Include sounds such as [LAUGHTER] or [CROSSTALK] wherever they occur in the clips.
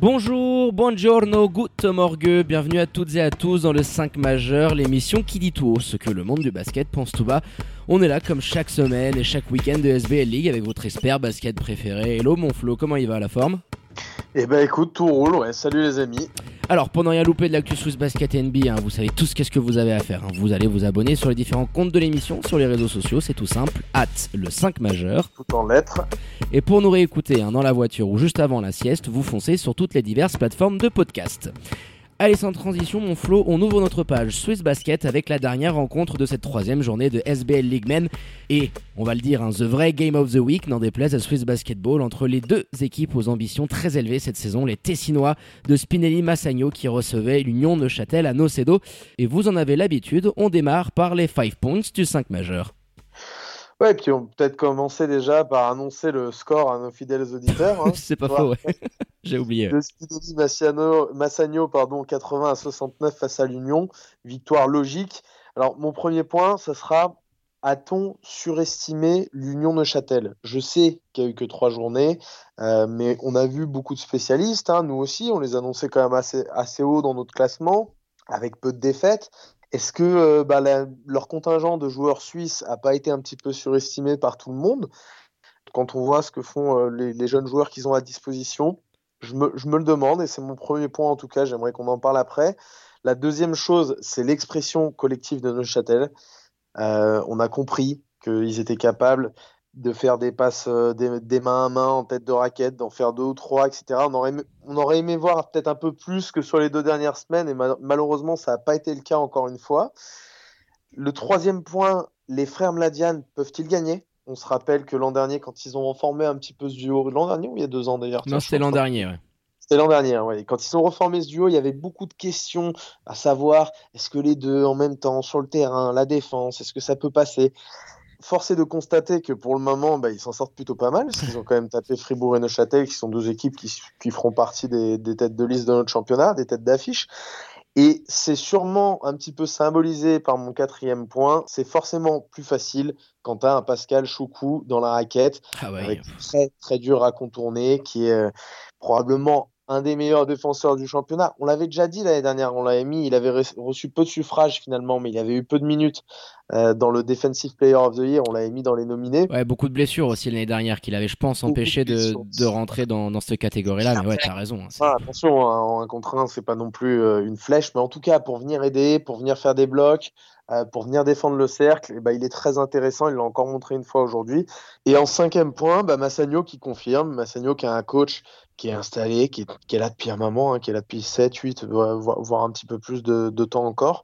Bonjour, buongiorno, good morgue, bienvenue à toutes et à tous dans le 5 majeur, l'émission qui dit tout haut ce que le monde du basket pense tout bas. On est là comme chaque semaine et chaque week-end de SBL League avec votre expert basket préféré. Hello mon Flo, comment il va la forme? Eh ben écoute, tout roule, ouais. Salut les amis. Alors, pour ne rien louper de l'actu Swiss Basket NBA, hein, vous savez tous qu'est-ce que vous avez à faire. hein. Vous allez vous abonner sur les différents comptes de l'émission, sur les réseaux sociaux, c'est tout simple, at le 5 majeur. Tout en lettres. Et pour nous réécouter hein, dans la voiture ou juste avant la sieste, vous foncez sur toutes les diverses plateformes de podcast. Allez, sans transition, mon Flo, on ouvre notre page Swiss Basket avec la dernière rencontre de cette troisième journée de SBL League Men et, on va le dire, hein, the vrai Game of the Week, n'en déplaise à Swiss Basketball, entre les deux équipes aux ambitions très élevées cette saison, les Tessinois de Spinelli Massagno qui recevaient l'Union Neuchâtel à Nocedo. Et vous en avez l'habitude, on démarre par les 5 points du 5 majeur. Ouais, puis on peut peut-être commencer déjà par annoncer le score à nos fidèles auditeurs. hein. [LAUGHS] C'est pas faux, ouais. [LAUGHS] J'ai oublié. Spinelli Massagno, pardon, 80 à 69 face à l'Union. Victoire logique. Alors, mon premier point, ça sera a-t-on surestimé l'Union Neuchâtel? Je sais qu'il n'y a eu que trois journées, euh, mais on a vu beaucoup de spécialistes, hein, nous aussi, on les annonçait quand même assez, assez haut dans notre classement, avec peu de défaites. Est-ce que euh, bah, leur contingent de joueurs suisses n'a pas été un petit peu surestimé par tout le monde? Quand on voit ce que font euh, les, jeunes joueurs qu'ils ont à disposition, je me, je me le demande, et c'est mon premier point en tout cas, j'aimerais qu'on en parle après. La deuxième chose, c'est l'expression collective de Neuchâtel. Euh, on a compris qu'ils étaient capables de faire des passes euh, des, des mains à main en tête de raquette, d'en faire deux ou trois, etc. On aurait aimé, on aurait aimé voir peut-être un peu plus que sur les deux dernières semaines, et mal- malheureusement, ça n'a pas été le cas encore une fois. Le troisième point, les frères Mladian peuvent-ils gagner? On se rappelle que l'an dernier, quand ils ont reformé un petit peu ce duo, l'an dernier ou il y a deux ans d'ailleurs Non, c'était l'an dernier, ouais. C'était l'an dernier, ouais. Quand ils ont reformé ce duo, il y avait beaucoup de questions à savoir est-ce que les deux en même temps sur le terrain, la défense, est-ce que ça peut passer? Force est de constater que pour le moment, bah, ils s'en sortent plutôt pas mal, parce qu'ils ont quand même tapé Fribourg et Neuchâtel, qui sont deux équipes qui, qui feront partie des, des têtes de liste de notre championnat, des têtes d'affiche. Et c'est sûrement un petit peu symbolisé par mon quatrième point. C'est forcément plus facile quand tu as un Pascal Choukou dans la raquette Ah ouais. avec très très dur à contourner, qui est euh, probablement un des meilleurs défenseurs du championnat. On l'avait déjà dit l'année dernière, on l'avait mis, il avait re- reçu peu de suffrages finalement, mais il avait eu peu de minutes euh, dans le Defensive Player of the Year, on l'avait mis dans les nominés. Ouais, beaucoup de blessures aussi l'année dernière qu'il avait, je pense, Beaucoup empêché de, de rentrer dans, dans cette catégorie-là. Mais ouais, t'as raison. hein, Ah, attention, hein, en un contre un, c'est pas non plus euh, une flèche, mais en tout cas, pour venir aider, pour venir faire des blocs, euh, pour venir défendre le cercle, eh ben, il est très intéressant, il l'a encore montré une fois aujourd'hui. Et en cinquième point, bah, Massagno qui confirme, Massagno qui a un coach qui est installé, qui est, qui est là depuis un moment, hein, qui est là depuis 7, 8, voire, voire un petit peu plus de, de temps encore,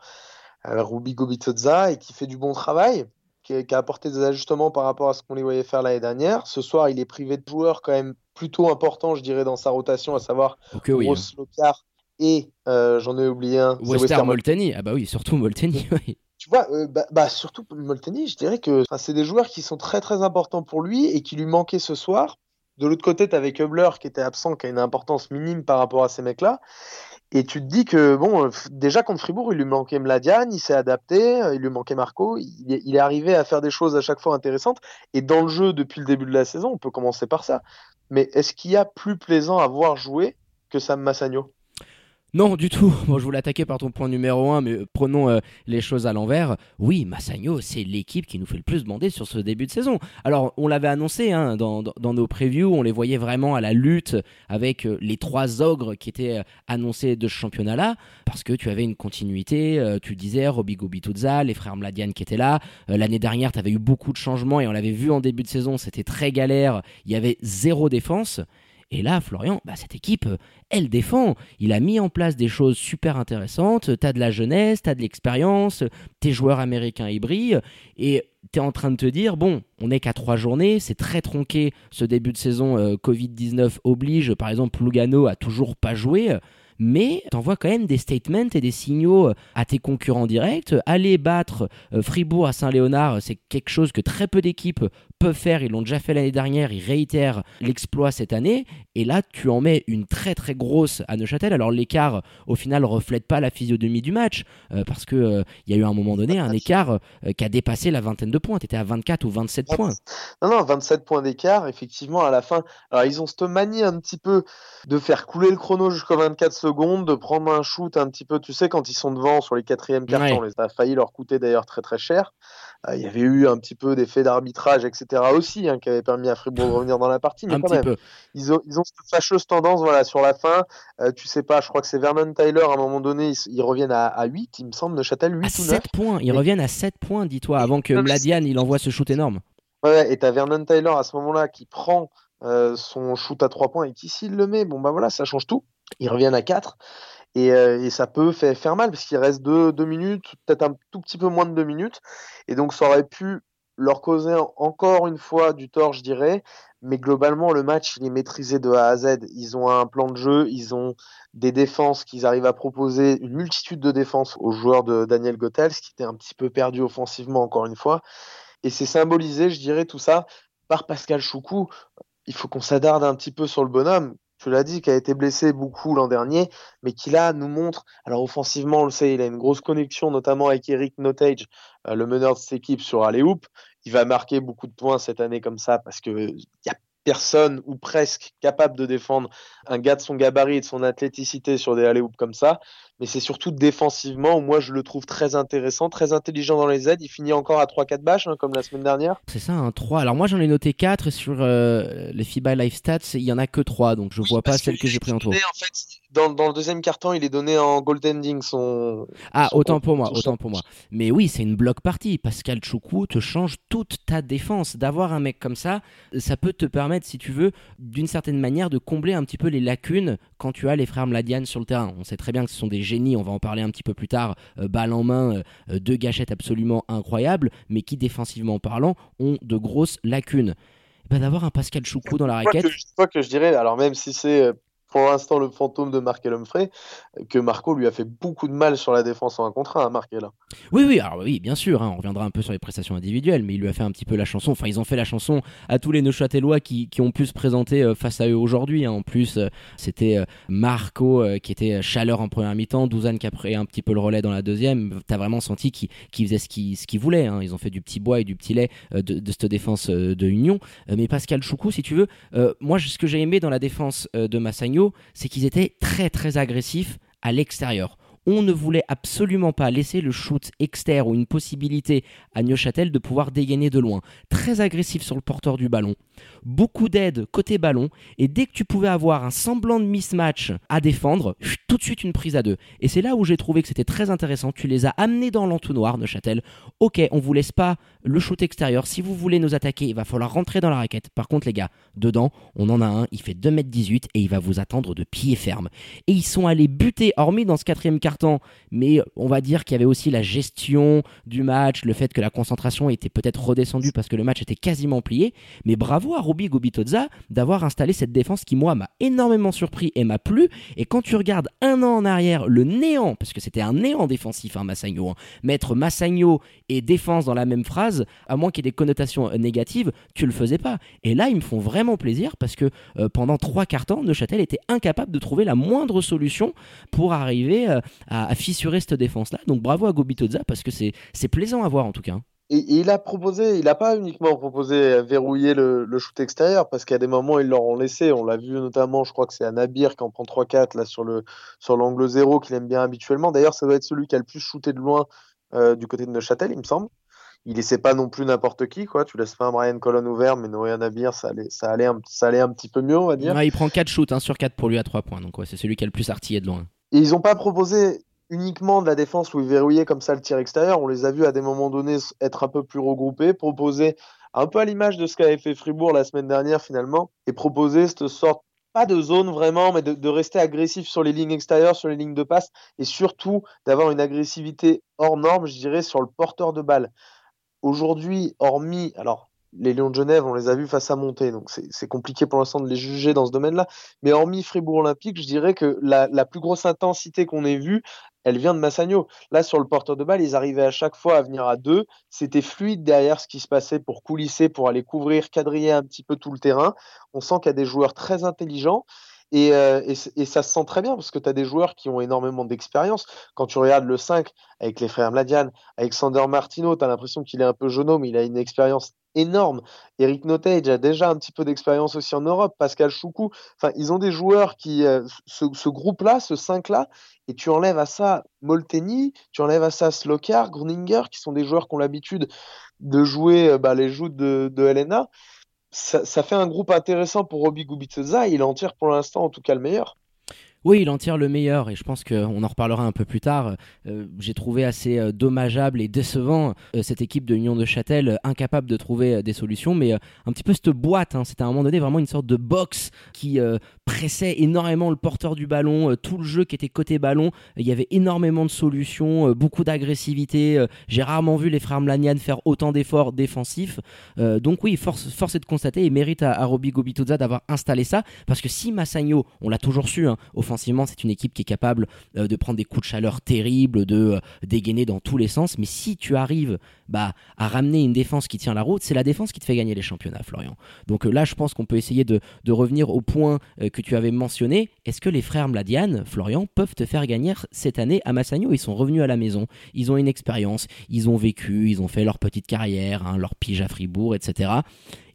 euh, Ruby Gobitozza, et qui fait du bon travail, qui, qui a apporté des ajustements par rapport à ce qu'on les voyait faire l'année dernière. Ce soir, il est privé de joueurs quand même plutôt importants, je dirais, dans sa rotation, à savoir Ok, oui. hein. Ross et euh, j'en ai oublié un. Wester Wester Mol- Molteni. Ah bah oui, surtout Molteni. [LAUGHS] oui. Tu vois, euh, bah, bah, surtout Molteni, je dirais que c'est des joueurs qui sont très très importants pour lui et qui lui manquaient ce soir. De l'autre côté, tu avais Kubler qui était absent, qui a une importance minime par rapport à ces mecs-là. Et tu te dis que, bon, euh, déjà contre Fribourg, il lui manquait Mladian, il s'est adapté, euh, il lui manquait Marco, il il est arrivé à faire des choses à chaque fois intéressantes. Et dans le jeu, depuis le début de la saison, on peut commencer par ça. Mais est-ce qu'il y a plus plaisant à voir jouer que Sam Massagno Non, du tout. [LAUGHS] Bon, je voulais attaquer par ton point numéro 1, mais prenons euh, les choses à l'envers. Oui, Massagno, c'est l'équipe qui nous fait le plus bander sur ce début de saison. Alors, on l'avait annoncé hein, dans, dans- nos previews, on les voyait vraiment à la lutte avec euh, les trois ogres qui étaient euh, annoncés de ce championnat-là, parce que tu avais une continuité, tu disais, Roby Gobituzza, les frères Mladian qui étaient là. L'année dernière, tu avais eu beaucoup de changements et on l'avait vu en début de saison, c'était très galère, il y avait zéro défense. Et là, Florian, bah, cette équipe, euh, elle défend. Il a mis en place des choses super intéressantes. T'as de la jeunesse, t'as de l'expérience, tes joueurs américains ils brillent. Et tu es en train de te dire, bon, on n'est qu'à trois journées, c'est très tronqué ce début de saison, euh, Covid-19 oblige, par exemple, Lugano a toujours pas joué mais t'envoies quand même des statements et des signaux euh, à tes concurrents directs. Aller battre Fribourg à Saint-Léonard, c'est quelque chose que très peu d'équipes peuvent faire. Ils l'ont déjà fait l'année dernière, ils réitèrent l'exploit cette année. Et là, tu en mets une très très grosse à Neuchâtel. Alors l'écart, au final, reflète pas la physionomie du match, euh, parce que il y a eu à un moment donné un écart qui a dépassé la vingtaine de points. Tu étais à 24 ou 27 points. Non, non, 27 points d'écart, effectivement, à la fin. Alors ils ont cette manie un petit peu de faire couler le chrono jusqu'au 24 secondes, de prendre un shoot un petit peu, tu sais, quand ils sont devant sur les quatrièmes cartons, ça a failli leur coûter d'ailleurs très très cher. Euh, il y avait eu un petit peu d'effet d'arbitrage, etc. aussi, hein, qui avait permis à Fribourg de revenir dans la partie, mais quand même, Ils, ont, ils ont cette fâcheuse tendance voilà, sur la fin. Euh, tu sais pas, je crois que c'est Vernon Tyler, à un moment donné, ils, reviennent à, 8, il me semble, Neuchâtel, 8 à ou 7 points, ils reviennent à 7 points, dis-toi, avant que Mladian il envoie ce shoot énorme. Ouais, et t'as Vernon Tyler à ce moment-là qui prend euh, son shoot à 3 points et qui s'il le met, bon bah voilà, ça change tout. Ils reviennent à 4 euh, et, ça peut faire, mal parce qu'il reste 2 minutes, peut-être un tout petit peu moins de 2 minutes. Et donc ça aurait pu leur causer encore une fois du tort, je dirais. Mais globalement, le match, il est maîtrisé de A à Z. Ils ont un plan de jeu, ils ont des défenses qu'ils arrivent à proposer, une multitude de défenses aux joueurs de Daniel Gothels, qui était un petit peu perdu offensivement, encore une fois. Et c'est symbolisé, je dirais, tout ça par Pascal Choukou il faut qu'on s'adarde un petit peu sur le bonhomme. Tu l'as dit, qui a été blessé beaucoup l'an dernier, mais qui là nous montre. Alors offensivement, on le sait, il a une grosse connexion, notamment avec Eric Notage, euh, le meneur de cette équipe sur Hoop. Il va marquer beaucoup de points cette année comme ça parce que il y a personne ou presque capable de défendre un gars de son gabarit et de son athléticité sur des alley comme ça mais c'est surtout défensivement où moi je le trouve très intéressant, très intelligent dans les aides. Il finit encore à 3-4 bâches hein, comme la semaine dernière. C'est ça, un 3. Alors moi j'en ai noté 4 sur euh, les FIBA Live Stats, il y en a que 3, donc je vois pas celle que, j'ai pris en trop. En fait, dans, dans, le deuxième carton, il est donné en goaltending son. Ah, autant pour moi, autant pour moi. Mais oui, c'est une bloc partie. Pascal Choukou te change toute ta défense. D'avoir un mec comme ça, ça peut te permettre, si tu veux, d'une certaine manière, de combler un petit peu les lacunes quand tu as les frères Mladian sur le terrain. On sait très bien que ce sont des génie, on va en parler un petit peu plus tard, euh, balle en main, euh, deux gâchettes absolument incroyables, mais qui défensivement parlant ont de grosses lacunes. Ben, D'avoir un Pascal Choukou dans la raquette. Je que, que je dirais, alors même si c'est euh, pour l'instant le fantôme de Marc Humphrey, que Marco lui a fait beaucoup de mal sur la défense en un contre un, Marc là. Oui, oui, alors oui, bien sûr, hein, on reviendra un peu sur les prestations individuelles, mais il lui a fait un petit peu la chanson. Enfin, ils ont fait la chanson à tous les Neuchâtelois qui, qui ont pu se présenter euh, face à eux aujourd'hui. Hein. En plus, euh, c'était euh, Marco qui était chaleur en première mi-temps, Douzane qui a pris un petit peu le relais dans la deuxième. T'as vraiment senti qu'il faisait ce qu'il ce voulait. Hein. Ils ont fait du petit bois et du petit lait de, de, cette défense de Union. mais Pascal Choukou, si tu veux, moi, ce que j'ai aimé dans la défense de Massagno, c'est qu'ils étaient très très agressifs à l'extérieur. On ne voulait absolument pas laisser le shoot externe ou une possibilité à Neuchâtel de pouvoir dégainer de loin. Très agressif sur le porteur du ballon beaucoup d'aide côté ballon, et dès que tu pouvais avoir un semblant de mismatch à défendre, tout de suite une prise à deux. Et c'est là où j'ai trouvé que c'était très intéressant. Tu les as amenés dans l'entonnoir, Neuchâtel. Ok, on vous laisse pas le shoot extérieur. Si vous voulez nous attaquer, il va falloir rentrer dans la raquette. Par contre, les gars, dedans, on en a un, il fait 2m18 et il va vous attendre de pied ferme. Et ils sont allés buter, hormis dans ce quatrième mais on va dire qu'il y avait aussi la gestion du match, le fait que la concentration était peut-être redescendue parce que le match était quasiment plié. Mais bravo à Ruby Gobitoza d'avoir installé cette défense qui, moi, m'a énormément surpris et m'a plu. Et quand tu regardes un an en arrière, le néant, parce que c'était un néant défensif, hein, Massagno, hein, mettre Massagno et défense dans la même phrase, à moins qu'il y ait des connotations euh, négatives, tu le faisais pas. Et là, ils me font vraiment plaisir parce que euh, pendant trois quarts Neuchâtel était incapable de trouver la moindre solution pour arriver euh, à, fissurer cette défense-là. Donc bravo à Gobitoza parce que c'est plaisant à voir en tout cas. Hein. Et, il a proposé, il n'a pas uniquement proposé verrouiller le, le shoot extérieur, parce qu'à des moments, ils leur ont laissé. On l'a vu notamment, je crois que c'est Nabir qui en prend 3-4 là sur le sur l'angle zéro qu'il aime bien habituellement. D'ailleurs, ça doit être celui qui a le plus shooté de loin euh, du côté de Neuchâtel, il me semble. Il laissait pas non plus n'importe qui, quoi. Tu laisses pas un Brian Colon ouvert, mais Noé Nabir, ça allait, ça, allait un, ça allait un petit peu mieux, on va dire. il prend 4 shoots, 1 sur 4 pour lui à 3 points. Donc, ouais, c'est celui qui a le plus artillé de loin. Et ils n'ont pas proposé uniquement de la défense où ils verrouillaient comme ça le tir extérieur. On les a vus à des moments donnés être un peu plus regroupés, proposer un peu à l'image de ce qu'avait fait Fribourg la semaine dernière finalement, et proposer cette sorte pas de zone vraiment, mais de, rester agressif sur les lignes extérieures, sur les lignes de passe, et surtout d'avoir une agressivité hors norme, je dirais, sur le porteur de balle. aujourd'hui, hormis, alors les Lions de Genève, on les a vus face à monter, donc c'est compliqué pour l'instant de les juger dans ce domaine-là. Mais hormis Fribourg Olympique, je dirais que la, la plus grosse intensité qu'on ait vue, elle vient de Massagno. Là, sur le porteur de balle, ils arrivaient à chaque fois à venir à deux. C'était fluide derrière ce qui se passait pour coulisser, pour aller couvrir, quadriller un petit peu tout le terrain. On sent qu'il y a des joueurs très intelligents. Euh, et, ça se sent très bien parce que tu as des joueurs qui ont énormément d'expérience. Quand tu regardes le 5 avec les frères Mladian, avec Sander Martino, tu as l'impression qu'il est un peu jeune mais il a une expérience énorme. Eric Notage a déjà un petit peu d'expérience aussi en Europe. Pascal Choukou. Enfin, ils ont des joueurs qui. Euh, ce, groupe-là, ce 5-là, et tu enlèves à ça Molteni, tu enlèves à ça Slokar, Gruninger, qui sont des joueurs qui ont l'habitude de jouer euh, bah, les joutes de, de Helena ça, fait un groupe intéressant pour Robbie Gubitza. Il en tire pour l'instant en tout cas le meilleur. Oui, il en tire le meilleur et je pense qu'on en reparlera un peu plus tard. Euh, j'ai trouvé assez euh, dommageable et décevant euh, cette équipe de l'Union de Châtel, incapable de trouver des solutions, mais un petit peu cette boîte. Hein. C'était à un moment donné vraiment une sorte de box qui pressait énormément le porteur du ballon, tout le jeu qui était côté ballon. Il y avait énormément de solutions, beaucoup d'agressivité. J'ai rarement vu les frères Mlanian faire autant d'efforts défensifs. donc oui, force, force est de constater et mérite à, à Robbie Gobitoza d'avoir installé ça parce que si Massagno, on l'a toujours su, hein, c'est une équipe qui est capable euh, de prendre des coups de chaleur terribles, de euh, dégainer dans tous les sens. Mais si tu arrives bah, à ramener une défense qui tient la route, c'est la défense qui te fait gagner les championnats, Florian. Donc euh, là, je pense qu'on peut essayer de, revenir au point que tu avais mentionné. Est-ce que les frères Mladian, Florian, peuvent te faire gagner cette année à Massagno Ils sont revenus à la maison, ils ont une expérience, ils ont vécu, ils ont fait leur petite carrière, hein, leur pige à Fribourg, etc.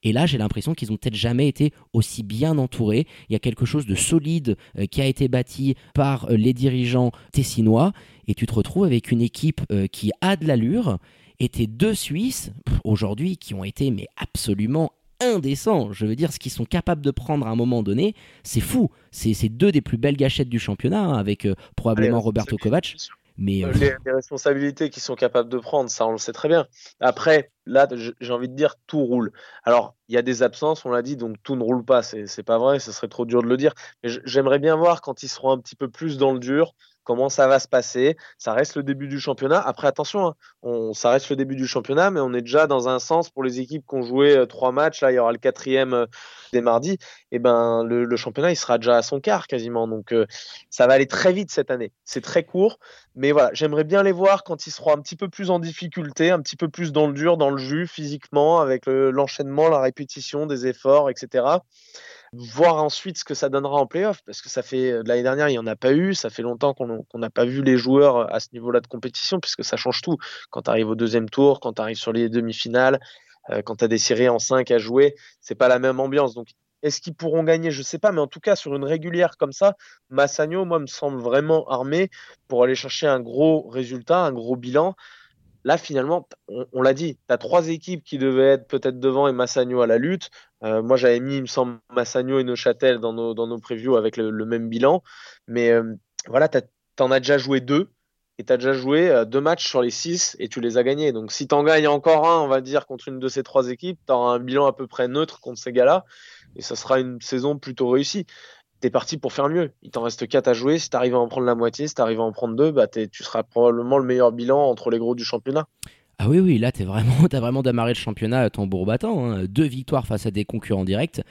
Et là, j'ai l'impression qu'ils ont peut-être jamais été aussi bien entourés. Il y a quelque chose de solide euh, qui a été bâti par euh, les dirigeants tessinois. Et tu te retrouves avec une équipe euh, qui a de l'allure. Et tes deux Suisses, aujourd'hui, qui ont été mais absolument indécents. Je veux dire, ce qu'ils sont capables de prendre à un moment donné, c'est fou. C'est deux des plus belles gâchettes du championnat, hein, avec probablement Roberto Kovac. Mais euh, les, responsabilités qu'ils sont capables de prendre, ça on le sait très bien. Après, là, j'ai envie de dire tout roule. Alors, il y a des absences, on l'a dit, donc tout ne roule pas. C'est pas vrai, ce serait trop dur de le dire. Mais j'aimerais bien voir quand ils seront un petit peu plus dans le dur, comment ça va se passer. Ça reste le début du championnat. Après, attention, hein, ça reste le début du championnat, mais on est déjà dans un sens pour les équipes qui ont joué euh, trois matchs. Là, il y aura le quatrième euh, des mardis. Et eh ben, le, championnat, il sera déjà à son quart quasiment. Donc, euh, ça va aller très vite cette année. C'est très court, mais voilà, j'aimerais bien les voir quand ils seront un petit peu plus en difficulté, un petit peu plus dans le dur, dans le jus, physiquement, avec l'enchaînement, la répétition des efforts, etc voir ensuite ce que ça donnera en playoff, parce que ça fait euh, l'année dernière, il n'y en a pas eu, ça fait longtemps qu'on n'a pas vu les joueurs euh, à ce niveau-là de compétition, puisque ça change tout. Quand tu arrives au deuxième tour, quand tu arrives sur les demi-finales, euh, quand tu as des séries en 5 à jouer, c'est pas la même ambiance. Donc, est-ce qu'ils pourront gagner? Je sais pas, mais en tout cas, sur une régulière comme ça, Massagno, moi, me semble vraiment armé pour aller chercher un gros résultat, un gros bilan. Là, finalement, on, l'a dit, tu as trois équipes qui devaient être peut-être devant et Massagno à la lutte. Euh, moi, j'avais mis, il me semble, Massagno et Neuchâtel dans nos, dans previews avec le, même bilan. Mais euh, voilà, tu en as déjà joué deux et tu as déjà joué euh, deux matchs sur les six et tu les as gagnés. Donc, si tu en gagnes encore un, on va dire, contre une de ces trois équipes, tu auras un bilan à peu près neutre contre ces gars-là et ça sera une saison plutôt réussie t'es parti pour faire mieux. Il t'en reste 4 à jouer. Si t'arrives à en prendre la moitié, si t'arrives à en prendre deux, bah tu seras probablement le meilleur bilan entre les gros du championnat. Ah oui, oui, là, t'es vraiment, [LAUGHS] t'as vraiment démarré le championnat à tambour battant. Hein. Deux victoires face à des concurrents directs.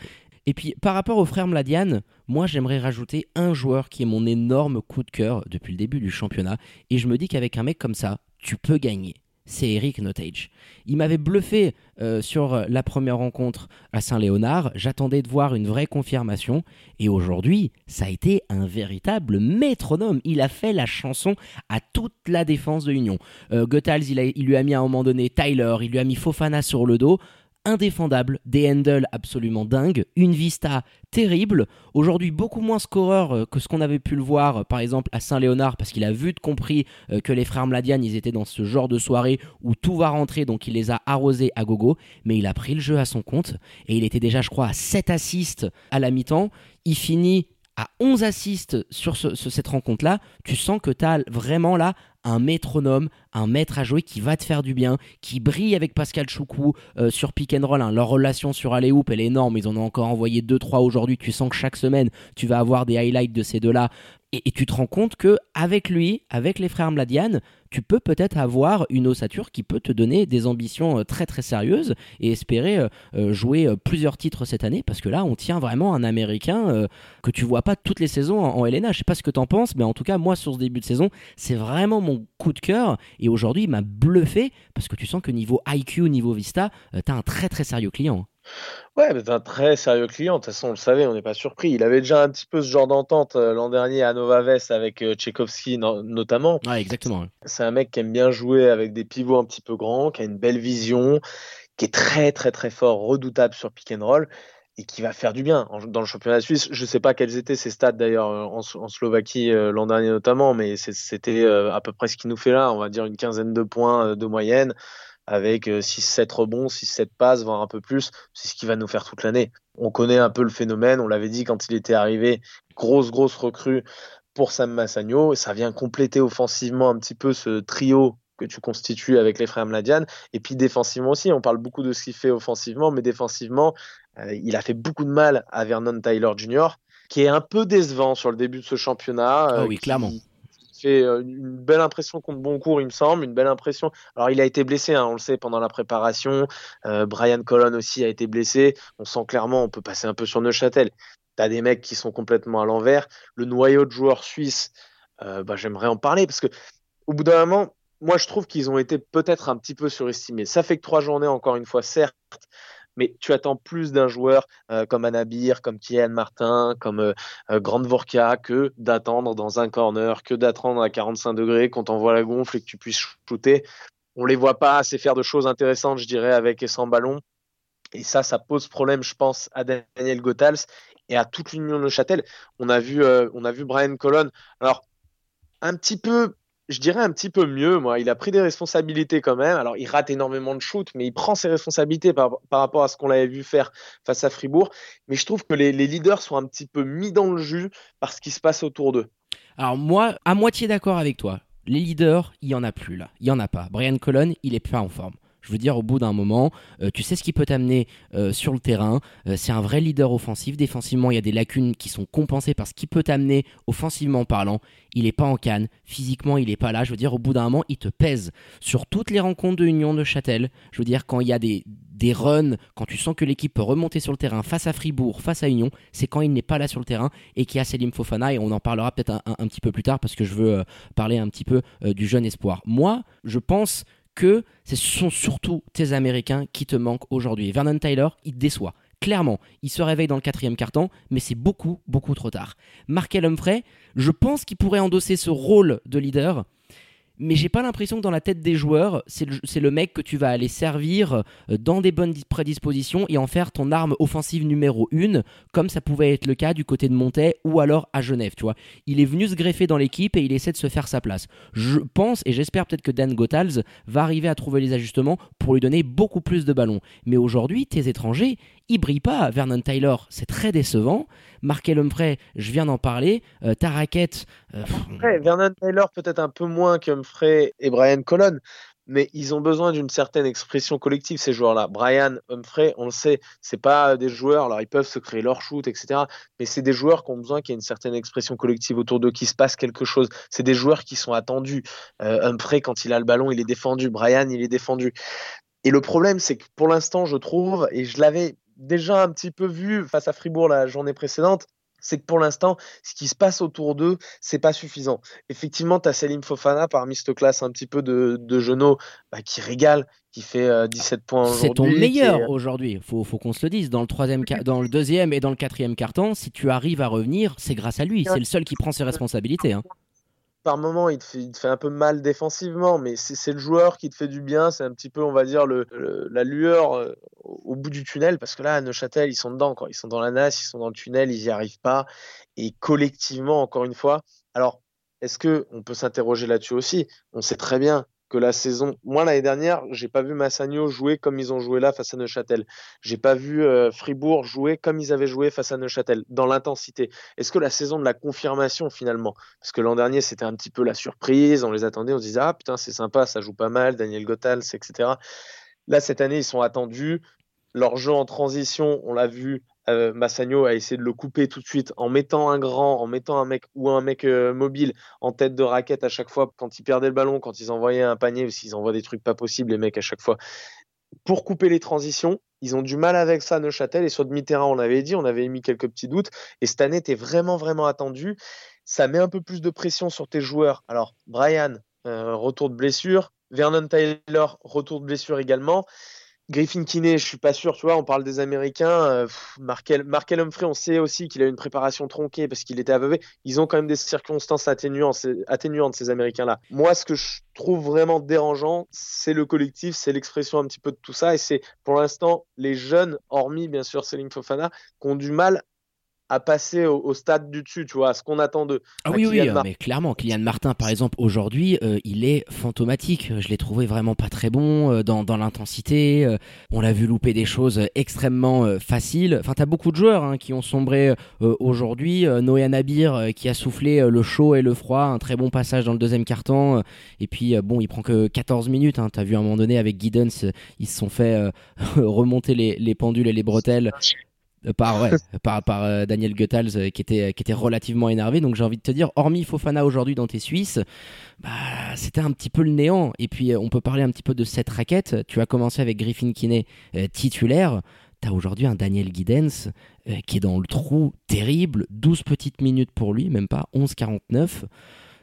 Et puis, par rapport aux frères Mladian, moi, j'aimerais rajouter un joueur qui est mon énorme coup de cœur depuis le début du championnat. Et je me dis qu'avec un mec comme ça, tu peux gagner c'est Eric Notage. Il m'avait bluffé euh, sur la première rencontre à Saint-Léonard. J'attendais de voir une vraie confirmation. Et aujourd'hui, ça a été un véritable métronome. Il a fait la chanson à toute la défense de l'Union. Euh, il, il, lui a mis à un moment donné Tyler, il lui a mis Fofana sur le dos indéfendable, des handles absolument dingues, une vista terrible. Aujourd'hui, beaucoup moins scoreur euh, que ce qu'on avait pu le voir, euh, par exemple, à Saint-Léonard, parce qu'il a vu compris euh, que les frères Mladian, ils étaient dans ce genre de soirée où tout va rentrer, donc il les a arrosés à gogo, mais il a pris le jeu à son compte, et il était déjà, je crois, à 7 assists à la mi-temps. Il finit à 11 assists sur cette rencontre-là, tu sens que tu as vraiment là un métronome, un maître à jouer qui va te faire du bien, qui brille avec Pascal Choukou euh, sur pick. Hein. Leur relation sur Alley elle est énorme. Ils en ont encore envoyé 2-3 aujourd'hui. Tu sens que chaque semaine, tu vas avoir des highlights de ces deux-là. Et, tu te rends compte que avec lui, avec les frères Mladian, tu peux peut-être avoir une ossature qui peut te donner des ambitions euh, très très sérieuses et espérer euh, euh, jouer plusieurs titres cette année parce que là on tient vraiment un américain que tu vois pas toutes les saisons en, LNH. Je sais pas ce que t'en penses, mais en tout cas moi sur ce début de saison, c'est vraiment mon coup de cœur et aujourd'hui il m'a bluffé parce que tu sens que niveau IQ, niveau Vista, t'as un très très sérieux client. Ouais, mais c'est un très sérieux client. De toute façon, on le savait, on n'est pas surpris. Il avait déjà un petit peu ce genre d'entente euh, l'an dernier à Novaves avec euh, Tchaikovsky no- notamment. Ouais, exactement. C'est un mec qui aime bien jouer avec des pivots un petit peu grands, qui a une belle vision, qui est très très très fort, redoutable sur pick and roll et qui va faire du bien En- dans le championnat suisse. Je sais pas quels étaient ses stats d'ailleurs euh, en, en Slovaquie euh, l'an dernier notamment, mais c'était euh, à peu près ce qu'il nous fait là. On va dire une quinzaine de points euh, de moyenne avec 6-7 rebonds, 6-7 passes, voire un peu plus. C'est ce qui va nous faire toute l'année. On connaît un peu le phénomène. On l'avait dit quand il était arrivé. Grosse, grosse recrue pour Sam Massagno. Ça vient compléter offensivement un petit peu ce trio que tu constitues avec les frères Mladian. Et puis défensivement aussi, on parle beaucoup de ce qu'il fait offensivement, mais défensivement, euh, il a fait beaucoup de mal à Vernon Tyler Jr., qui est un peu décevant sur le début de ce championnat. Euh, oui, qui clairement. Fait euh, une belle impression contre Boncourt, il me semble, une belle impression. Alors il a été blessé, hein, on le sait, pendant la préparation. Euh, Brian Colon aussi a été blessé. On sent clairement, on peut passer un peu sur Neuchâtel. T'as des mecs qui sont complètement à l'envers. Le noyau de joueurs suisses, euh, bah, j'aimerais en parler parce que au bout d'un moment, moi je trouve qu'ils ont été peut-être un petit peu surestimés. Ça fait que trois journées, encore une fois, certes, mais tu attends plus d'un joueur euh, comme Anabir, comme Kian Martin, comme euh, euh, Grande Vorka que d'attendre dans un corner, que d'attendre à 45 degrés qu'on t'envoie la gonfle et que tu puisses shooter. On les voit pas assez faire de choses intéressantes, je dirais, avec et sans ballon. Et ça, ça pose problème, je pense, à Daniel Gothals et à toute l'Union de Châtel. On a vu, euh, on a vu Brian Colon. Alors, un petit peu, je dirais un petit peu mieux, moi. Il a pris des responsabilités quand même. Alors, il rate énormément de shoots, mais il prend ses responsabilités par, rapport à ce qu'on l'avait vu faire face à Fribourg. Mais je trouve que les, leaders sont un petit peu mis dans le jus par ce qui se passe autour d'eux. Alors moi, à moitié d'accord avec toi. Les leaders, il y en a plus là. Il y en a pas. Brian Colon, il est pas en forme. Je veux dire, au bout d'un moment, euh, tu sais ce qui peut t'amener euh, sur le terrain. Euh, c'est un vrai leader offensif. Défensivement, il y a des lacunes qui sont compensées par ce qui peut t'amener offensivement parlant. Il est pas en canne. Physiquement, il est pas là. Je veux dire, au bout d'un moment, il te pèse sur toutes les rencontres de Union de Châtel. Je veux dire, quand il y a des, runs, quand tu sens que l'équipe peut remonter sur le terrain face à Fribourg, face à Union, c'est quand il n'est pas là sur le terrain et qu'il y a Selim Fofana. Et on en parlera peut-être un, petit peu plus tard parce que je veux parler un petit peu du jeune espoir. Moi, je pense que ce sont surtout tes Américains qui te manquent aujourd'hui. Vernon Tyler, il déçoit. Clairement, il se réveille dans le quatrième carton, mais c'est beaucoup, beaucoup trop tard. Markel Humphrey, je pense qu'il pourrait endosser ce rôle de leader, mais j'ai pas l'impression que dans la tête des joueurs, c'est le, mec que tu vas aller servir euh, dans des bonnes dis- prédispositions et en faire ton arme offensive numéro une, comme ça pouvait être le cas du côté de Montet ou alors à Genève, tu vois. Il est venu se greffer dans l'équipe et il essaie de se faire sa place. Je pense et j'espère peut-être que Dan Gothals va arriver à trouver les ajustements pour lui donner beaucoup plus de ballons. Mais aujourd'hui, tes étrangers, ils brillent pas. Vernon Tyler, c'est très décevant. Markel Humphrey, je viens d'en parler. Euh, ta raquette, euh, Vernon Taylor peut-être un peu moins qu'Humphrey et Brian Colon, mais ils ont besoin d'une certaine expression collective, ces joueurs-là. Brian, Humphrey, on le sait, c'est pas des joueurs, alors ils peuvent se créer leur shoot, etc. Mais c'est des joueurs qui ont besoin qu'il y ait une certaine expression collective autour d'eux, qu'il se passe quelque chose. C'est des joueurs qui sont attendus. Euh, Humphrey, quand il a le ballon, il est défendu. Brian, il est défendu. Et le problème, c'est que pour l'instant, je trouve, et je l'avais déjà un petit peu vu face à Fribourg la journée précédente, c'est que pour l'instant, ce qui se passe autour d'eux, c'est pas suffisant. Effectivement, tu as Selim Fofana parmi cette classe un petit peu de, de genoux bah, qui régale, qui fait euh, 17 points aujourd'hui. c'est ton meilleur est- aujourd'hui. Faut, faut qu'on se le dise. Dans le troisième, [LAUGHS] dans le deuxième et dans le quatrième carton, si tu arrives à revenir, c'est grâce à lui. C'est le seul qui prend ses responsabilités. hein. Par moment, il te, fait, un peu mal défensivement, mais c'est le joueur qui te fait du bien. C'est un petit peu, on va dire, la lueur euh, au, bout du tunnel, parce que là, à Neuchâtel, ils sont dedans. Ils sont dans la nasse, ils sont dans le tunnel, ils n'y arrivent pas. Et collectivement, encore une fois, alors, est-ce que on peut s'interroger là-dessus aussi? On sait très bien que la saison, moi l'année dernière, j'ai pas vu Massagno jouer comme ils ont joué là face à Neuchâtel. J'ai pas vu euh, Fribourg jouer comme ils avaient joué face à Neuchâtel, dans l'intensité. Est-ce que la saison de la confirmation finalement, parce que l'an dernier c'était un petit peu la surprise, on les attendait, on se disait ah putain c'est sympa, ça joue pas mal, Daniel Gothals, etc. Là cette année ils sont attendus, leur jeu en transition, on l'a vu euh, Massagno a essayé de le couper tout de suite en mettant un grand, en mettant un mec ou un mec euh, mobile en tête de raquette à chaque fois quand ils perdaient le ballon, quand ils envoyaient un panier, ou s'ils envoient des trucs pas possibles, les mecs à chaque fois. Pour couper les transitions, ils ont du mal avec ça, Neuchâtel. Et sur demi-terrain, on avait dit, on avait émis quelques petits doutes. Et cette année était vraiment, vraiment attendu. Ça met un peu plus de pression sur tes joueurs. Alors, Brian, euh, retour de blessure. Vernon Taylor, retour de blessure également. Griffin Kinney, je suis pas sûr, tu vois, on parle des Américains. Euh, Markel, Markel Humphrey, on sait aussi qu'il a une préparation tronquée parce qu'il était aveuglé. Ils ont quand même des circonstances atténuantes, atténuantes ces Américains-là. Moi, ce que je trouve vraiment dérangeant, c'est le collectif, c'est l'expression un petit peu de tout ça. Et c'est pour l'instant les jeunes, hormis bien sûr Selim Fofana, qui ont du mal à passer au, stade du dessus, tu vois, à ce qu'on attend de. Ah oui, oui, mais clairement, Kylian Martin, par exemple, aujourd'hui, euh, il est fantomatique. Je l'ai trouvé vraiment pas très bon euh, dans, dans l'intensité. Euh, on l'a vu louper des choses extrêmement faciles. Enfin, t'as beaucoup de joueurs hein, qui ont sombré aujourd'hui. Noé Nabir qui a soufflé le chaud et le froid, un très bon passage dans le deuxième carton. et puis, bon, il prend que 14 minutes. Hein. T'as vu à un moment donné avec Giddens, ils se sont fait [LAUGHS] remonter les, les pendules et les bretelles euh, par, ouais, [LAUGHS] par, par euh, Daniel Goethals euh, qui, était, qui était relativement énervé. Donc j'ai envie de te dire, hormis Fofana aujourd'hui dans tes Suisses, bah, c'était un petit peu le néant. Et puis on peut parler un petit peu de cette raquette. Tu as commencé avec Griffin Kinney titulaire. Tu as aujourd'hui un Daniel Giddens qui est dans le trou terrible. 12 petites minutes pour lui, même pas 11-49.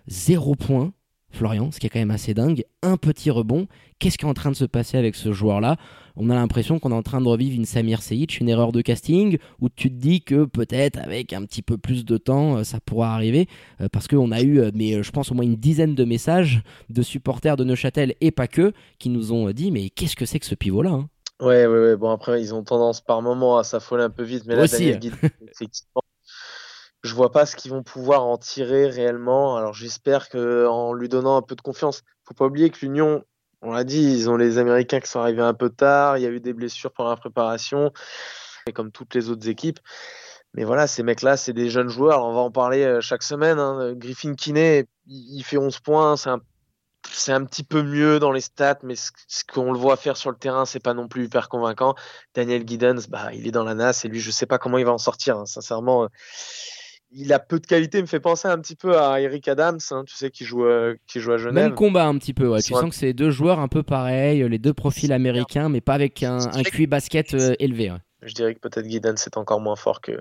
0 points. Florian, ce qui est quand même assez dingue. Un petit rebond. Qu'est-ce qui est en train de se passer avec ce joueur-là? On a l'impression qu'on est en train de revivre une Samir Seyic, une erreur de casting, où tu te dis que peut-être avec un petit peu plus de temps, euh, ça pourra arriver. Euh, parce qu'on a eu, euh, mais je pense, au moins une dizaine de messages de supporters de Neuchâtel et pas que, qui nous ont dit Mais qu'est-ce que c'est que ce pivot-là hein? Ouais, ouais, ouais. Bon, après, ils ont tendance par moment à s'affoler un peu vite. Mais là, Aussi. Daniel [LAUGHS] effectivement, je vois pas ce qu'ils vont pouvoir en tirer réellement. Alors j'espère que en lui donnant un peu de confiance, faut pas oublier que l'Union, on l'a dit, ils ont les Américains qui sont arrivés un peu tard. Il y a eu des blessures pendant la préparation, et comme toutes les autres équipes. Mais voilà, ces mecs-là, c'est des jeunes joueurs. on va en parler euh, chaque semaine. Hein. Griffin Kinney, il fait 11 points. C'est un, petit peu mieux dans les stats, mais ce, qu'on le voit faire sur le terrain, c'est pas non plus hyper convaincant. Daniel Giddens, bah, il est dans la NAS et lui, je sais pas comment il va en sortir. Hein. Sincèrement, il a peu de qualité, il me fait penser un petit peu à Eric Adams, hein, tu sais, qui joue, euh, qui joue à Genève. Même combat un petit peu, ouais. tu sens que c'est deux joueurs un peu pareils, les deux profils américains, mais pas avec un, un QI basket euh, élevé. Je dirais que peut-être Giddens c'est encore moins fort que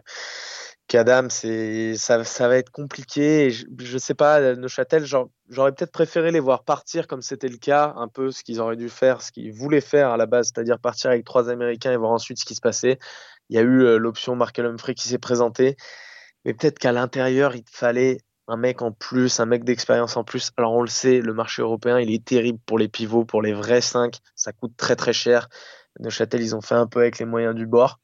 qu'Adams, ça, ça va être compliqué. je, ne sais pas, Neuchâtel, j'aurais peut-être préféré les voir partir comme c'était le cas, un peu ce qu'ils auraient dû faire, ce qu'ils voulaient faire à la base, c'est-à-dire partir avec trois Américains et voir ensuite ce qui se passait. Il y a eu euh, l'option Markel Humphrey qui s'est présentée mais peut-être qu'à l'intérieur, il fallait un mec en plus, un mec d'expérience en plus. Alors on le sait, le marché européen, il est terrible pour les pivots, pour les vrais 5, ça coûte très très cher. Neuchâtel, ils ont fait un peu avec les moyens du bord.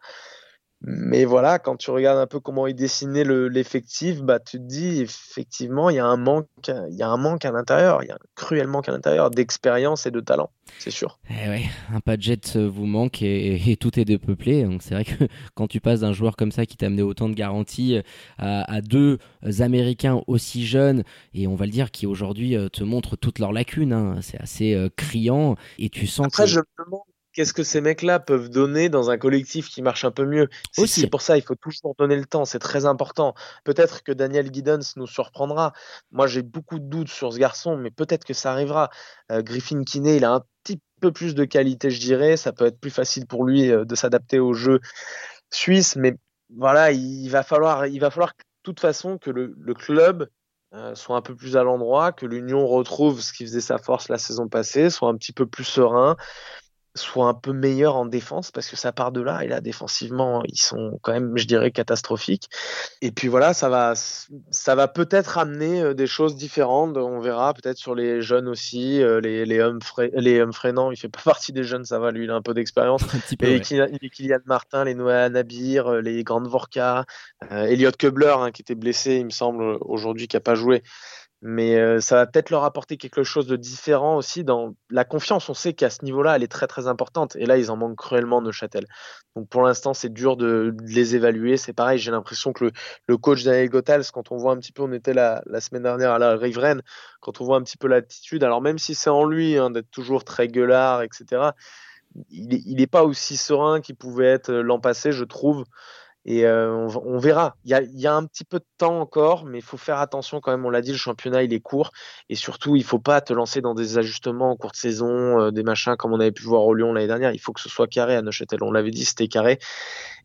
Mais voilà, quand tu regardes un peu comment il dessinait l'effectif, bah, tu te dis effectivement, il y a un manque, il y a un manque à l'intérieur, il y a un cruel manque à l'intérieur d'expérience et de talent, c'est sûr. Eh ouais, un budget vous manque et, tout est dépeuplé. Donc c'est vrai que [LAUGHS] quand tu passes d'un joueur comme ça qui t'a amené autant de garanties euh, à, deux Américains aussi jeunes, et on va le dire, qui aujourd'hui euh, te montrent toutes leurs lacunes, hein, c'est assez euh, criant. Et tu sens Après, je me demande qu'est-ce que ces mecs-là peuvent donner dans un collectif qui marche un peu mieux? C'est pour ça, il faut toujours donner le temps, c'est très important. Peut-être que Daniel Giddens nous surprendra. Moi, j'ai beaucoup de doutes sur ce garçon, mais peut-être que ça arrivera. Euh, Griffin Kinney, il a un petit peu plus de qualité, je dirais. Ça peut être plus facile pour lui euh, de s'adapter au jeu suisse, mais voilà, il va falloir, il va falloir de toute façon que le, club euh, soit un peu plus à l'endroit, que l'Union retrouve ce qui faisait sa force la saison passée, soit un petit peu plus serein soit un peu meilleur en défense parce que ça part de là et là défensivement ils sont quand même je dirais catastrophiques. Et puis voilà ça va ça va peut-être amener euh, des choses différentes. On verra peut-être sur les jeunes aussi euh, les les Humphrey les Humphrey non il fait pas [LAUGHS] partie des jeunes ça va lui il a un peu d'expérience. [LAUGHS] Et les Kylian Martin les Noah Nabir euh, les Grandes Vorka Elliot Kubler hein, qui était blessé il me semble aujourd'hui qui a pas joué mais euh, ça va peut-être leur apporter quelque chose de différent aussi dans la confiance. On sait qu'à ce niveau-là, elle est très très importante. Et là, ils en manquent cruellement Neuchâtel. Donc pour l'instant, c'est dur de, les évaluer. C'est pareil, j'ai l'impression que le, coach Daniel Gothals, quand on voit un petit peu, on était la, la semaine dernière à la Riveraine, quand on voit un petit peu l'attitude, alors même si c'est en lui hein, d'être toujours très gueulard, etc., il n'est pas aussi serein qu'il pouvait être l'an passé, je trouve. Et euh, on, verra. Il y, a, un petit peu de temps encore, mais il faut faire attention quand même. On l'a dit, le championnat, il est court. Et surtout, il faut pas te lancer dans des ajustements en cours de saison, euh, des machins comme on avait pu voir au Lyon l'année dernière. Il faut que ce soit carré à Neuchâtel. On l'avait dit, c'était carré.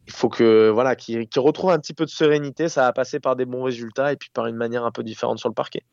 Il faut que voilà, qu'il retrouve un petit peu de sérénité. Ça va passer par des bons résultats et puis par une manière un peu différente sur le parquet.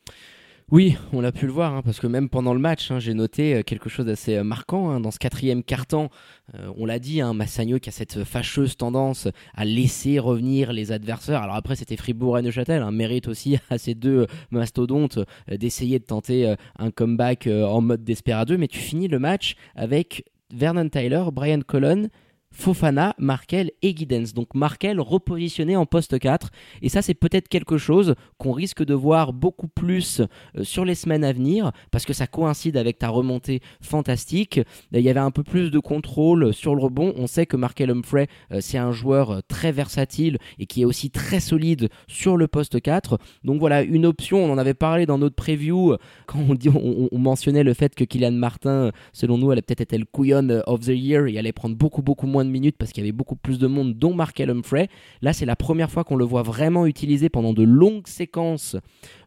Oui, on l'a pu le voir, hein, parce que même pendant le match, hein, j'ai noté euh, quelque chose d'assez euh, marquant. Hein, dans ce quatrième quart-temps, euh, on l'a dit, Massagno qui a cette fâcheuse tendance à laisser revenir les adversaires. Alors après, c'était Fribourg et Neuchâtel, mérite aussi [LAUGHS] à ces deux mastodontes d'essayer de tenter un comeback en mode Desperado, mais tu finis le match avec Vernon Tyler, Brian Colon Fofana, Markel et Guidance. Donc Markel repositionné en poste 4. Et ça, c'est peut-être quelque chose qu'on risque de voir beaucoup plus euh, sur les semaines à venir parce que ça coïncide avec ta remontée fantastique. Il y avait un peu plus de contrôle sur le rebond. On sait que Markel Humphrey, euh, c'est un joueur euh, très versatile et qui est aussi très solide sur le poste 4. Donc voilà, une option. On en avait parlé dans notre preview quand on, mentionnait le fait que Kylian Martin, selon nous, allait peut-être être le couillon of the year et allait prendre beaucoup, beaucoup moins de minutes parce qu'il y avait beaucoup plus de monde, dont Markel Humphrey. Là, c'est la première fois qu'on le voit vraiment utiliser pendant de longues séquences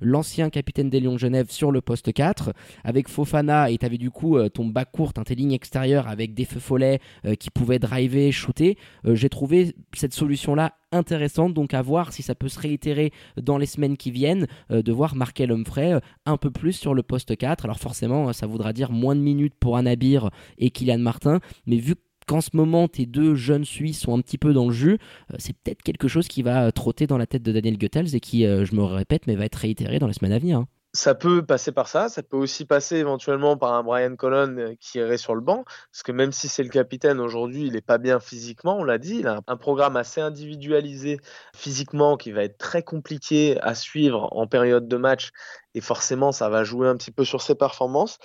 l'ancien capitaine des Lions Genève sur le poste 4 avec Fofana et tu avais du coup euh, ton bas court, tes lignes extérieures avec des feux follets euh, qui pouvaient driver, shooter. Euh, j'ai trouvé cette solution-là intéressante, donc à voir si ça peut se réitérer dans les semaines qui viennent, de voir Markel Humphrey un peu plus sur le poste 4. Alors forcément, ça voudra dire moins de minutes pour Anabir et Kylian Martin, mais vu qu'en ce moment tes deux jeunes Suisses sont un petit peu dans le jus, euh, c'est peut-être quelque chose qui va trotter dans la tête de Daniel Goethals et qui, euh, je me répète, mais va être réitéré dans les semaines à venir. Hein. Ça peut passer par ça, ça peut aussi passer éventuellement par un Brian Colon euh, qui irait sur le banc, parce que même si c'est le capitaine aujourd'hui, il n'est pas bien physiquement, on l'a dit, il a un programme assez individualisé physiquement qui va être très compliqué à suivre en période de match, et forcément ça va jouer un petit peu sur ses performances.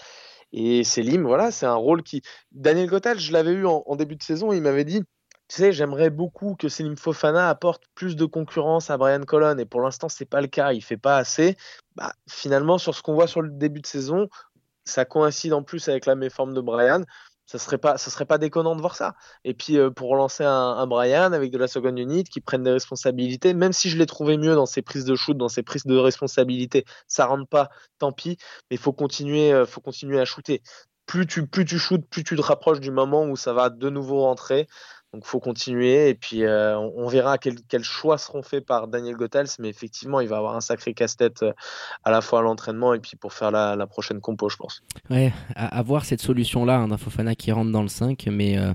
Et Selim, voilà, c'est un rôle qui. Daniel Gottal, je l'avais eu en, début de saison, il m'avait dit Tu sais, j'aimerais beaucoup que Selim Fofana apporte plus de concurrence à Brian Colon. Et pour l'instant, c'est pas le cas, il fait pas assez. Bah, finalement, sur ce qu'on voit sur le début de saison, ça coïncide en plus avec la méforme de Brian ça serait pas serait pas déconnant de voir ça. Et puis euh, pour relancer un, Brian avec de la seconde unit qui prenne des responsabilités même si je l'ai trouvé mieux dans ses prises de shoot dans ses prises de responsabilité ça rentre pas tant pis. Mais il faut continuer euh, faut continuer à shooter. Plus tu plus tu shootes plus tu te rapproches du moment où ça va de nouveau rentrer donc faut continuer et puis euh, on, verra quels choix seront faits par Daniel Gothals, mais effectivement il va avoir un sacré casse-tête euh, à la fois à l'entraînement et puis pour faire la, prochaine compo je pense. Ouais, à, voir cette solution là, un Fofana qui rentre dans le 5, mais euh,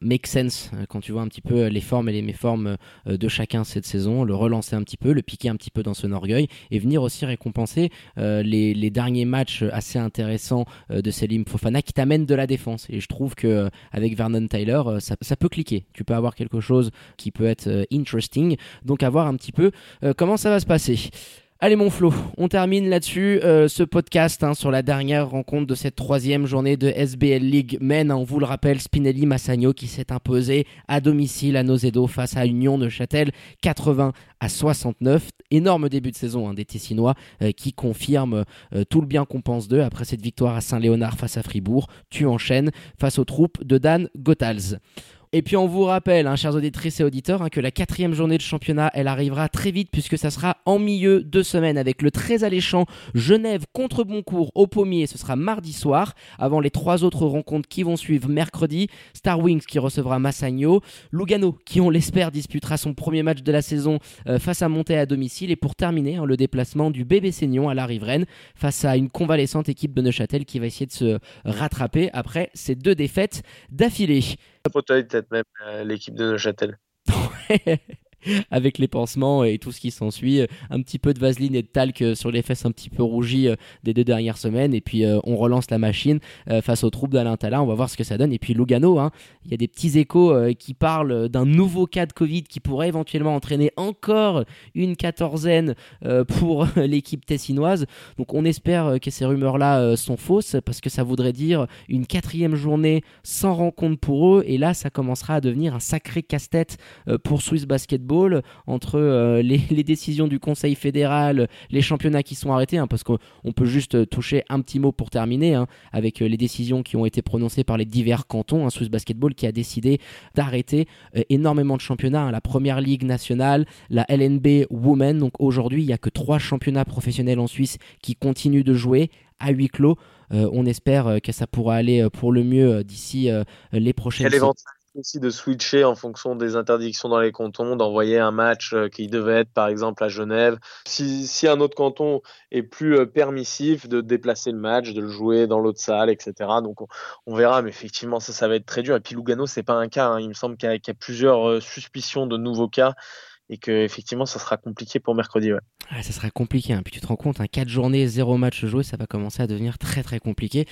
make sense euh, quand tu vois un petit peu les formes et les méformes euh, de chacun cette saison, le relancer un petit peu, le piquer un petit peu dans son orgueil et venir aussi récompenser les, derniers matchs assez intéressants de Selim Fofana qui t'amènent de la défense. Et je trouve que avec Vernon Tyler, ça, ça, peut cliquer. Tu peux avoir quelque chose qui peut être interesting. Donc à voir un petit peu comment ça va se passer. Allez mon Flo, on termine là-dessus euh, ce podcast hein, sur la dernière rencontre de cette troisième journée de SBL League Men. on vous le rappelle, Spinelli Massagno qui s'est imposé à domicile à Nozedo face à Union de Châtel 80 à 69. Énorme début de saison hein, des Tessinois euh, qui confirment euh, tout le bien qu'on pense d'eux après cette victoire à Saint-Léonard face à Fribourg. Tu enchaînes face aux troupes de Dan Gothals. Et puis on vous rappelle, hein, chers auditrices et auditeurs, hein, que la quatrième journée de championnat, elle arrivera très vite puisque ça sera en milieu de semaine avec le très alléchant Genève contre Boncourt au Pommier. Ce sera mardi soir, avant les trois autres rencontres qui vont suivre mercredi. Star Wings qui recevra Massagno, Lugano qui on l'espère disputera son premier match de la saison euh, face à Monté à domicile et pour terminer hein, le déplacement du bébé Seignon à la riveraine face à une convalescente équipe de Neuchâtel qui va essayer de se rattraper après ces deux défaites d'affilée. Peut-être même euh, l'équipe de Neuchâtel. [LAUGHS] [LAUGHS] avec les pansements et tout ce qui s'ensuit. Un petit peu de vaseline et de talc euh, sur les fesses un petit peu rougies euh, des deux dernières semaines. Et puis euh, on relance la machine face aux troupes d'Alain Talin. On va voir ce que ça donne. Et puis Lugano, hein, il y a des petits échos qui parlent d'un nouveau cas de Covid qui pourrait éventuellement entraîner encore une quatorzaine pour [LAUGHS] l'équipe tessinoise. Donc on espère que ces rumeurs-là sont fausses parce que ça voudrait dire une quatrième journée sans rencontre pour eux. Et là, ça commencera à devenir un sacré casse-tête pour Swiss Basketball entre euh, [LAUGHS] les, les décisions du Conseil fédéral, les championnats qui sont arrêtés, hein, parce qu'on on peut juste toucher un petit mot pour terminer, hein, avec euh, les décisions qui ont été prononcées par les divers cantons, un Swiss Basketball qui a décidé d'arrêter euh, énormément de championnats, hein, la Première Ligue nationale, la LNB Women, donc aujourd'hui il n'y a que trois championnats professionnels en Suisse qui continuent de jouer à huis clos. Euh, on espère euh, que ça pourra aller euh, pour le mieux euh, d'ici euh, les prochaines éventualité aussi de switcher en fonction des interdictions dans les cantons, d'envoyer un match euh, qui devait être par exemple à Genève. Si, si un autre canton est plus euh, permissif, de déplacer le match, de le jouer dans l'autre salle, etc. Donc on, verra, mais effectivement ça, ça va être très dur. Et puis Lugano, c'est pas un cas. hein. Il me semble qu'il y, a- qu'il y a plusieurs euh, suspicions de nouveaux cas et que effectivement ça sera compliqué pour mercredi. Ouais. Ah, ça sera compliqué. hein. Puis tu te rends compte, hein, 4 journées, 0 match joué, ça va commencer à devenir très très compliqué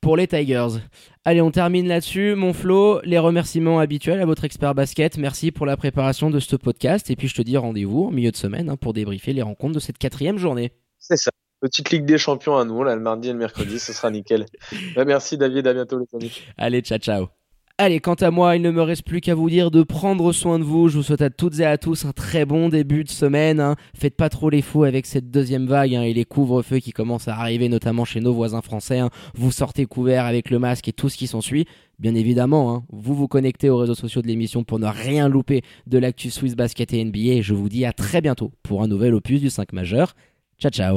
pour les Tigers. Allez, on termine là-dessus. Mon Flo, les remerciements habituels à votre expert basket. Merci pour la préparation de ce podcast. Et puis je te dis rendez-vous en milieu de semaine hein, pour débriefer les rencontres de cette quatrième journée. C'est ça. Petite Ligue des Champions à nous, là, le mardi et le mercredi, ce sera nickel. [LAUGHS] Bah, merci David, à bientôt les amis. Allez, ciao ciao. Allez, quant à moi, il ne me reste plus qu'à vous dire de prendre soin de vous. Je vous souhaite à toutes et à tous un très bon début de semaine. hein. Faites pas trop les fous avec cette deuxième vague hein, et les couvre-feux qui commencent à arriver, notamment chez nos voisins français. hein. Vous sortez couvert avec le masque et tout ce qui s'ensuit. Bien évidemment, vous vous connectez aux réseaux sociaux de l'émission pour ne rien louper de l'actu Swiss Basket et NBA. Et je vous dis à très bientôt pour un nouvel opus du 5 majeur. Ciao ciao